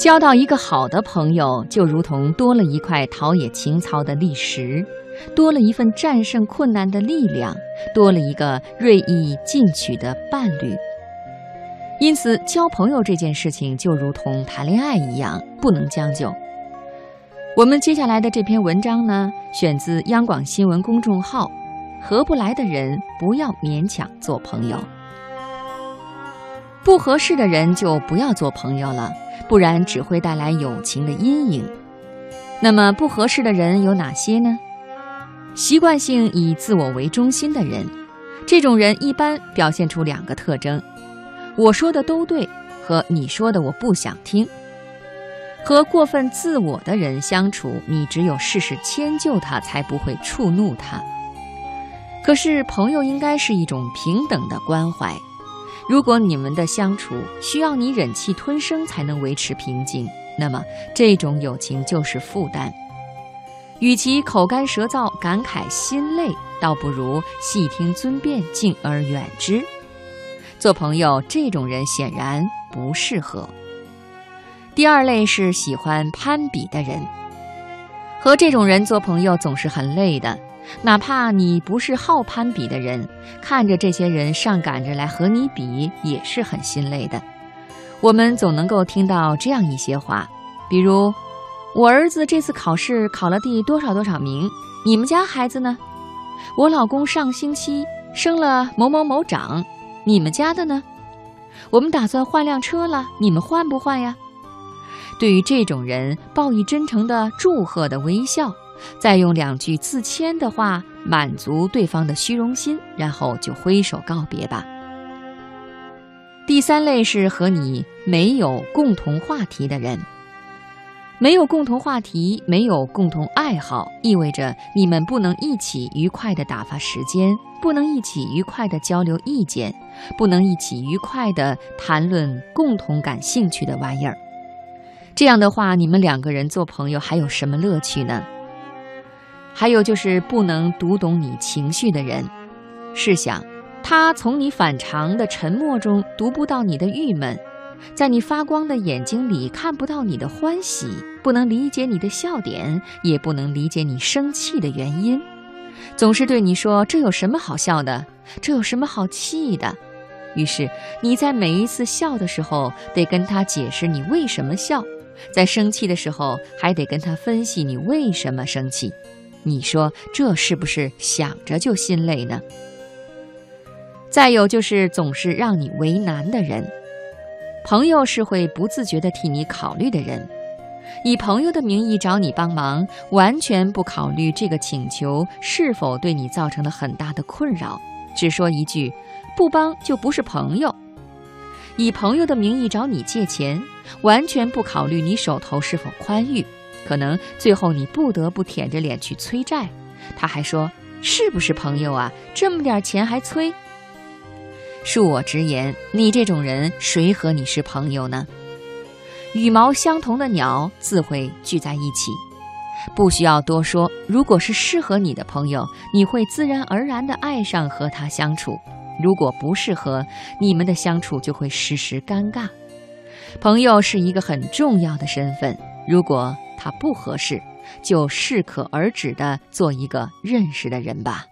交到一个好的朋友，就如同多了一块陶冶情操的砾石，多了一份战胜困难的力量，多了一个锐意进取的伴侣。因此，交朋友这件事情就如同谈恋爱一样，不能将就。我们接下来的这篇文章呢，选自央广新闻公众号，《合不来的人不要勉强做朋友》。不合适的人就不要做朋友了，不然只会带来友情的阴影。那么不合适的人有哪些呢？习惯性以自我为中心的人，这种人一般表现出两个特征：我说的都对和你说的我不想听。和过分自我的人相处，你只有事事迁就他，才不会触怒他。可是朋友应该是一种平等的关怀。如果你们的相处需要你忍气吞声才能维持平静，那么这种友情就是负担。与其口干舌燥、感慨心累，倒不如细听尊便，敬而远之。做朋友，这种人显然不适合。第二类是喜欢攀比的人，和这种人做朋友总是很累的。哪怕你不是好攀比的人，看着这些人上赶着来和你比，也是很心累的。我们总能够听到这样一些话，比如：“我儿子这次考试考了第多少多少名，你们家孩子呢？”“我老公上星期升了某某某长，你们家的呢？”“我们打算换辆车了，你们换不换呀？”对于这种人，报以真诚的祝贺的微笑。再用两句自谦的话满足对方的虚荣心，然后就挥手告别吧。第三类是和你没有共同话题的人，没有共同话题，没有共同爱好，意味着你们不能一起愉快地打发时间，不能一起愉快地交流意见，不能一起愉快地谈论共同感兴趣的玩意儿。这样的话，你们两个人做朋友还有什么乐趣呢？还有就是不能读懂你情绪的人，试想，他从你反常的沉默中读不到你的郁闷，在你发光的眼睛里看不到你的欢喜，不能理解你的笑点，也不能理解你生气的原因，总是对你说这有什么好笑的，这有什么好气的，于是你在每一次笑的时候得跟他解释你为什么笑，在生气的时候还得跟他分析你为什么生气。你说这是不是想着就心累呢？再有就是总是让你为难的人，朋友是会不自觉地替你考虑的人，以朋友的名义找你帮忙，完全不考虑这个请求是否对你造成了很大的困扰，只说一句不帮就不是朋友；以朋友的名义找你借钱，完全不考虑你手头是否宽裕。可能最后你不得不舔着脸去催债，他还说：“是不是朋友啊？这么点钱还催？”恕我直言，你这种人谁和你是朋友呢？羽毛相同的鸟自会聚在一起，不需要多说。如果是适合你的朋友，你会自然而然地爱上和他相处；如果不适合，你们的相处就会时时尴尬。朋友是一个很重要的身份，如果。他不合适，就适可而止的做一个认识的人吧。